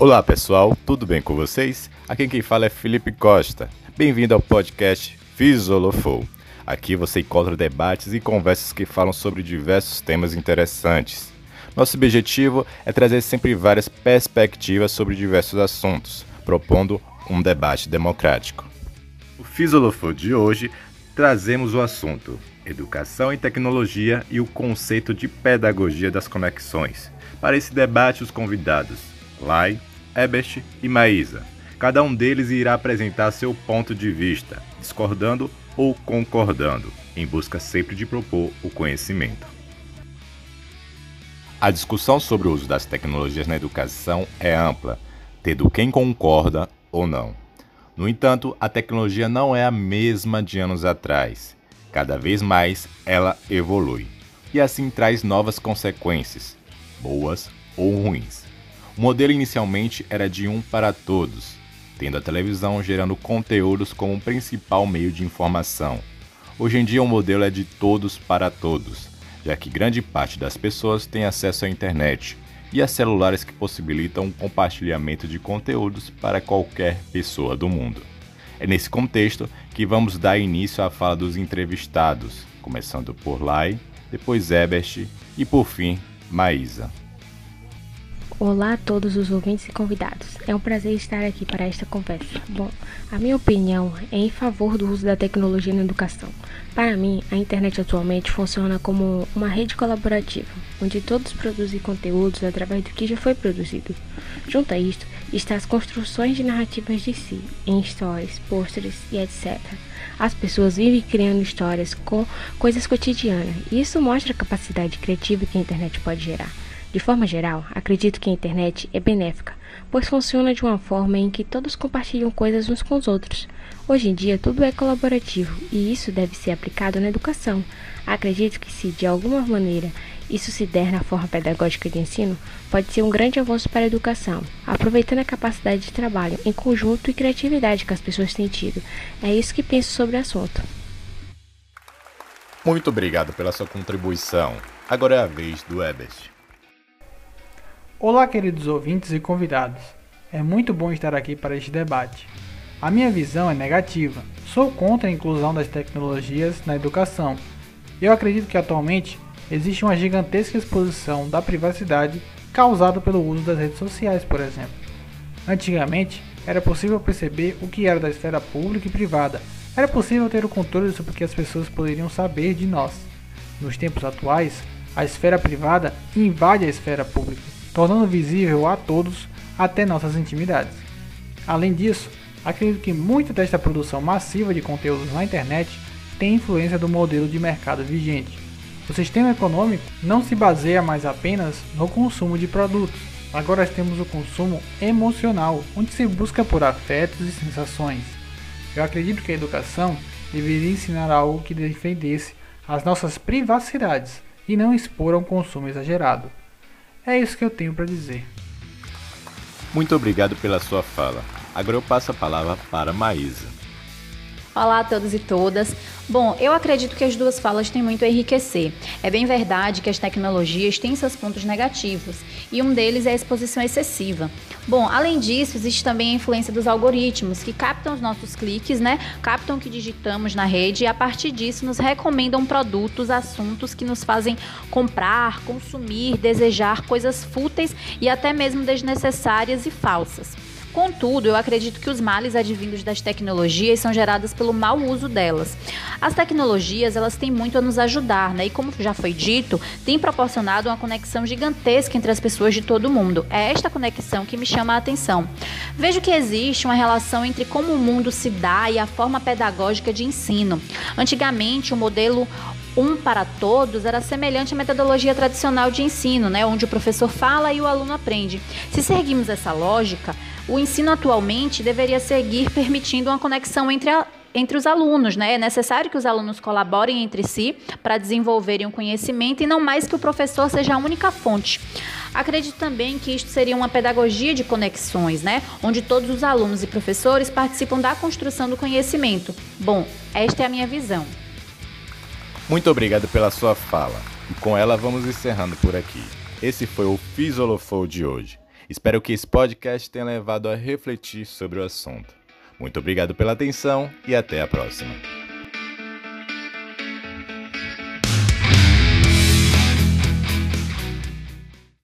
Olá pessoal, tudo bem com vocês? Aqui quem fala é Felipe Costa. Bem-vindo ao podcast Fisolofou. Aqui você encontra debates e conversas que falam sobre diversos temas interessantes. Nosso objetivo é trazer sempre várias perspectivas sobre diversos assuntos, propondo um debate democrático. O Fisolofou de hoje trazemos o assunto Educação e Tecnologia e o conceito de pedagogia das conexões. Para esse debate, os convidados Lai, Ebert e Maísa. Cada um deles irá apresentar seu ponto de vista, discordando ou concordando, em busca sempre de propor o conhecimento. A discussão sobre o uso das tecnologias na educação é ampla, tendo quem concorda ou não. No entanto, a tecnologia não é a mesma de anos atrás. Cada vez mais ela evolui e assim traz novas consequências, boas ou ruins. O modelo inicialmente era de um para todos, tendo a televisão gerando conteúdos como principal meio de informação. Hoje em dia o modelo é de todos para todos, já que grande parte das pessoas tem acesso à internet e a celulares que possibilitam o compartilhamento de conteúdos para qualquer pessoa do mundo. É nesse contexto que vamos dar início à fala dos entrevistados, começando por Lai, depois Ebert e por fim Maísa. Olá a todos os ouvintes e convidados. É um prazer estar aqui para esta conversa. Bom, a minha opinião é em favor do uso da tecnologia na educação. Para mim, a internet atualmente funciona como uma rede colaborativa, onde todos produzem conteúdos através do que já foi produzido. Junto a isto, está as construções de narrativas de si, em stories, pôsteres e etc. As pessoas vivem criando histórias com coisas cotidianas, e isso mostra a capacidade criativa que a internet pode gerar. De forma geral, acredito que a internet é benéfica, pois funciona de uma forma em que todos compartilham coisas uns com os outros. Hoje em dia, tudo é colaborativo e isso deve ser aplicado na educação. Acredito que, se de alguma maneira isso se der na forma pedagógica de ensino, pode ser um grande avanço para a educação, aproveitando a capacidade de trabalho em conjunto e criatividade que as pessoas têm tido. É isso que penso sobre o assunto. Muito obrigado pela sua contribuição. Agora é a vez do Ebert. Olá, queridos ouvintes e convidados. É muito bom estar aqui para este debate. A minha visão é negativa. Sou contra a inclusão das tecnologias na educação. Eu acredito que atualmente existe uma gigantesca exposição da privacidade causada pelo uso das redes sociais, por exemplo. Antigamente, era possível perceber o que era da esfera pública e privada. Era possível ter o controle sobre o que as pessoas poderiam saber de nós. Nos tempos atuais, a esfera privada invade a esfera pública tornando visível a todos até nossas intimidades. Além disso, acredito que muita desta produção massiva de conteúdos na internet tem influência do modelo de mercado vigente. O sistema econômico não se baseia mais apenas no consumo de produtos. Agora temos o consumo emocional, onde se busca por afetos e sensações. Eu acredito que a educação deveria ensinar algo que defendesse as nossas privacidades e não expor a um consumo exagerado. É isso que eu tenho para dizer. Muito obrigado pela sua fala. Agora eu passo a palavra para Maísa. Olá a todos e todas. Bom, eu acredito que as duas falas têm muito a enriquecer. É bem verdade que as tecnologias têm seus pontos negativos, e um deles é a exposição excessiva. Bom, além disso, existe também a influência dos algoritmos, que captam os nossos cliques, né? Captam o que digitamos na rede e a partir disso nos recomendam produtos, assuntos que nos fazem comprar, consumir, desejar coisas fúteis e até mesmo desnecessárias e falsas. Contudo, eu acredito que os males advindos das tecnologias são gerados pelo mau uso delas. As tecnologias, elas têm muito a nos ajudar, né? E como já foi dito, tem proporcionado uma conexão gigantesca entre as pessoas de todo o mundo. É esta conexão que me chama a atenção. Vejo que existe uma relação entre como o mundo se dá e a forma pedagógica de ensino. Antigamente, o modelo um para todos era semelhante à metodologia tradicional de ensino, né, onde o professor fala e o aluno aprende. Se seguimos essa lógica, o ensino atualmente deveria seguir permitindo uma conexão entre a, entre os alunos, né? É necessário que os alunos colaborem entre si para desenvolverem o conhecimento e não mais que o professor seja a única fonte. Acredito também que isto seria uma pedagogia de conexões, né? Onde todos os alunos e professores participam da construção do conhecimento. Bom, esta é a minha visão. Muito obrigado pela sua fala. E com ela vamos encerrando por aqui. Esse foi o Fisolofou de hoje. Espero que esse podcast tenha levado a refletir sobre o assunto. Muito obrigado pela atenção e até a próxima.